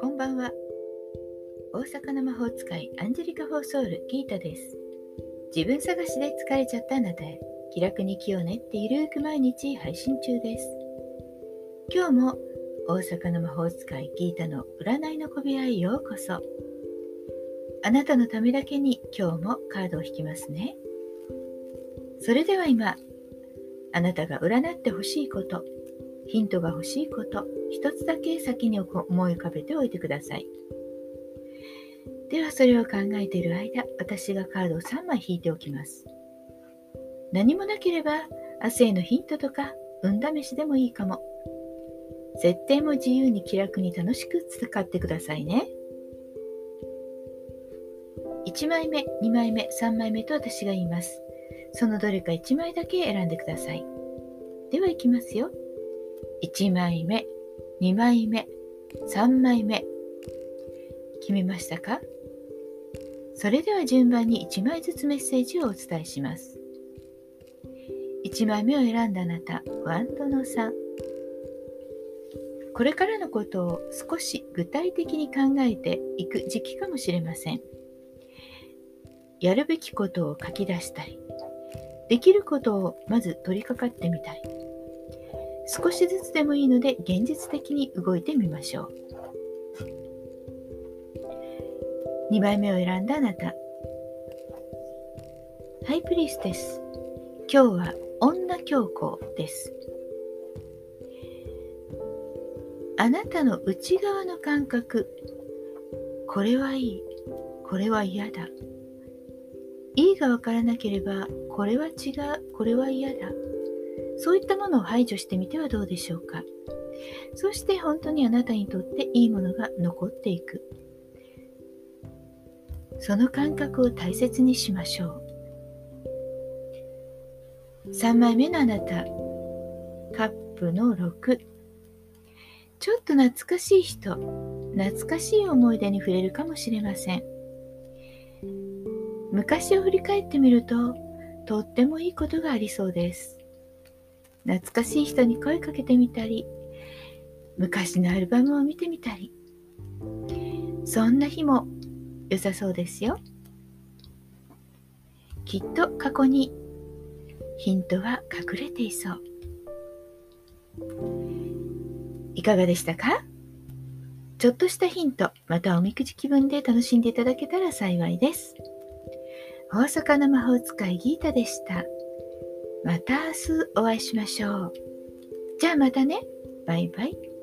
こんばんは。大阪の魔法使いアンジェリカ・フォーソウルギータです。自分探しで疲れちゃったあなたへ気楽に気を練ってゆるく毎日配信中です。今日も大阪の魔法使いギータの占いの小部屋へようこそ。あなたのためだけに今日もカードを引きますね。それでは今あなたが占ってほしいことヒントが欲しいこと一つだけ先に思い浮かべておいてください。ではそれを考えている間私がカードを3枚引いておきます。何もなければ明日へのヒントとか運試しでもいいかも。設定も自由に気楽に楽しく使ってくださいね。1枚目2枚目3枚目と私が言います。そのどれか1枚だけ選んでくださいではいきますよ1枚目2枚目3枚目決めましたか？それでは順番に1枚ずつメッセージをお伝えします1枚目を選んだあなた、ワンドの3。これからのことを少し具体的に考えていく時期かもしれません。やるべきことを書き出したい。できることをまず取り掛かってみたい。少しずつでもいいので現実的に動いてみましょう。2枚目を選んだあなた。ハイプリステス。今日は女教皇です。あなたの内側の感覚、これはいい、これは嫌だ。いいがわからなければ、これは違う、これは嫌だ。そういったものを排除してみてはどうでしょうか。そして本当にあなたにとっていいものが残っていく。その感覚を大切にしましょう。3枚目のあなたカップの6ちょっと懐かしい人懐かしい思い出に触れるかもしれません昔を振り返ってみるととってもいいことがありそうです。懐かしい人に声かけてみたり昔のアルバムを見てみたり。そんな日も良さそうですよ。きっと過去にヒントは隠れていそう。いかがでしたか？ちょっとしたヒントまたおみくじ気分で楽しんでいただけたら幸いです。大阪の魔法使いギータでした。また明日お会いしましょう。じゃあまたね。バイバイ。